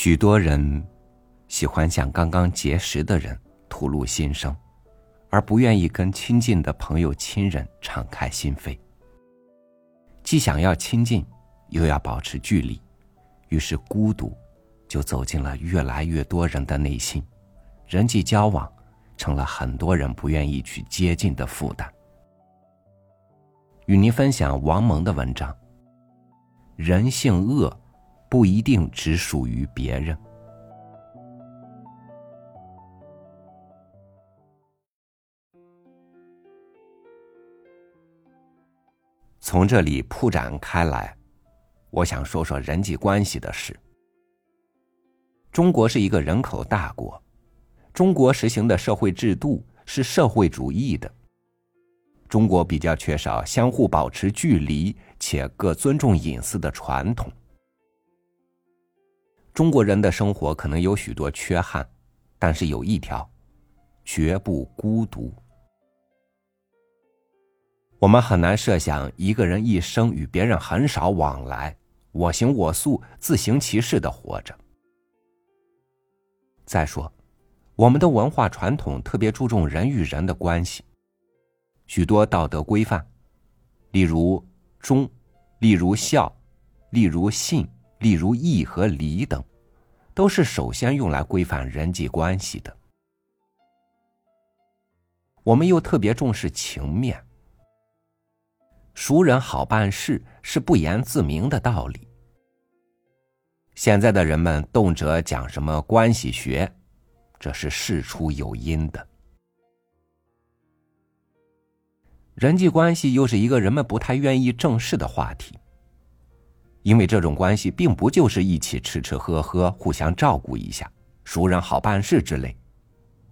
许多人喜欢向刚刚结识的人吐露心声，而不愿意跟亲近的朋友、亲人敞开心扉。既想要亲近，又要保持距离，于是孤独就走进了越来越多人的内心，人际交往成了很多人不愿意去接近的负担。与您分享王蒙的文章：人性恶。不一定只属于别人。从这里铺展开来，我想说说人际关系的事。中国是一个人口大国，中国实行的社会制度是社会主义的。中国比较缺少相互保持距离且各尊重隐私的传统。中国人的生活可能有许多缺憾，但是有一条，绝不孤独。我们很难设想一个人一生与别人很少往来，我行我素、自行其事的活着。再说，我们的文化传统特别注重人与人的关系，许多道德规范，例如忠，例如孝，例如信。例如义和礼等，都是首先用来规范人际关系的。我们又特别重视情面，熟人好办事是不言自明的道理。现在的人们动辄讲什么关系学，这是事出有因的。人际关系又是一个人们不太愿意正视的话题。因为这种关系并不就是一起吃吃喝喝、互相照顾一下、熟人好办事之类，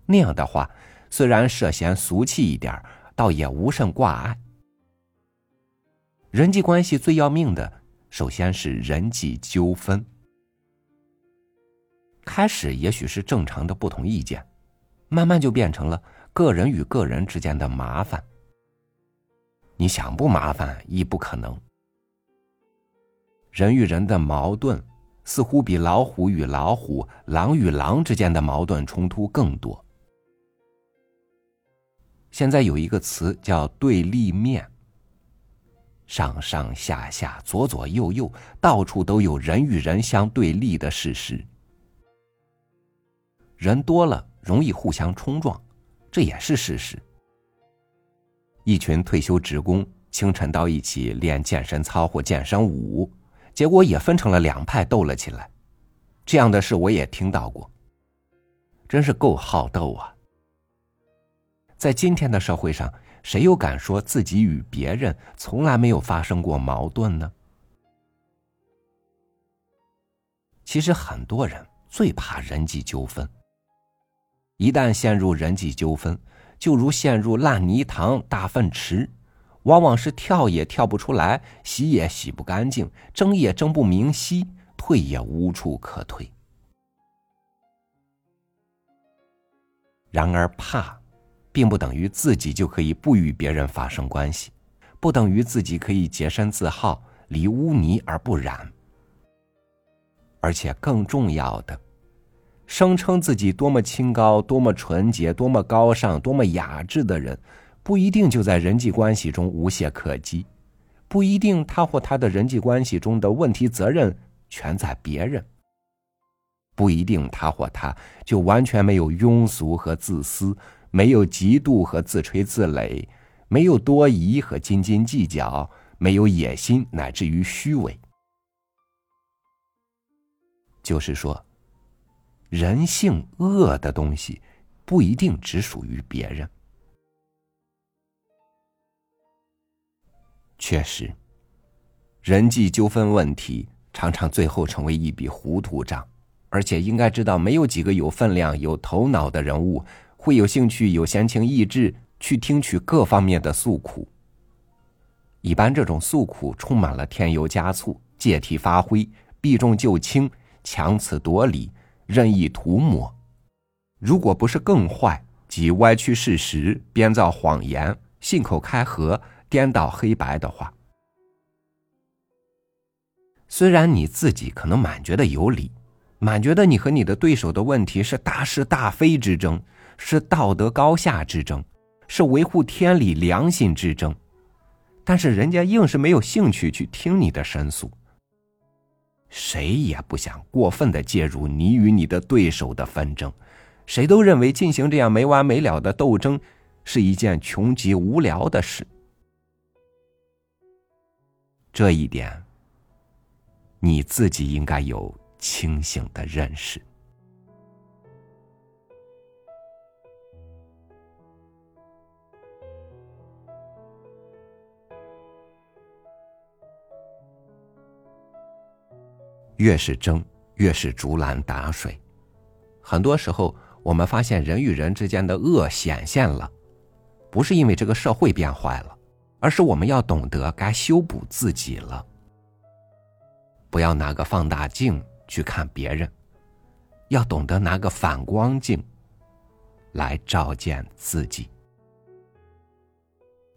那样的话，虽然涉嫌俗气一点，倒也无甚挂碍。人际关系最要命的，首先是人际纠纷。开始也许是正常的不同意见，慢慢就变成了个人与个人之间的麻烦。你想不麻烦，亦不可能。人与人的矛盾，似乎比老虎与老虎、狼与狼之间的矛盾冲突更多。现在有一个词叫对立面，上上下下、左左右右，到处都有人与人相对立的事实。人多了，容易互相冲撞，这也是事实。一群退休职工清晨到一起练健身操或健身舞。结果也分成了两派斗了起来，这样的事我也听到过。真是够好斗啊！在今天的社会上，谁又敢说自己与别人从来没有发生过矛盾呢？其实很多人最怕人际纠纷，一旦陷入人际纠纷，就如陷入烂泥塘、大粪池。往往是跳也跳不出来，洗也洗不干净，争也争不明晰，退也无处可退。然而，怕，并不等于自己就可以不与别人发生关系，不等于自己可以洁身自好，离污泥而不染。而且，更重要的，声称自己多么清高、多么纯洁、多么高尚、多么雅致的人。不一定就在人际关系中无懈可击，不一定他或他的人际关系中的问题责任全在别人，不一定他或他就完全没有庸俗和自私，没有嫉妒和自吹自擂，没有多疑和斤斤计较，没有野心乃至于虚伪。就是说，人性恶的东西不一定只属于别人。确实，人际纠纷问题常常最后成为一笔糊涂账，而且应该知道，没有几个有分量、有头脑的人物会有兴趣、有闲情逸致去听取各方面的诉苦。一般这种诉苦充满了添油加醋、借题发挥、避重就轻、强词夺理、任意涂抹。如果不是更坏，即歪曲事实、编造谎言、信口开河。颠倒黑白的话，虽然你自己可能满觉得有理，满觉得你和你的对手的问题是大是大非之争，是道德高下之争，是维护天理良心之争，但是人家硬是没有兴趣去听你的申诉。谁也不想过分的介入你与你的对手的纷争，谁都认为进行这样没完没了的斗争是一件穷极无聊的事。这一点，你自己应该有清醒的认识。越是争，越是竹篮打水。很多时候，我们发现人与人之间的恶显现了，不是因为这个社会变坏了，而是我们要懂得该修补自己了。不要拿个放大镜去看别人，要懂得拿个反光镜来照见自己。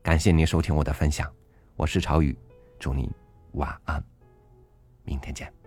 感谢您收听我的分享，我是朝雨，祝您晚安，明天见。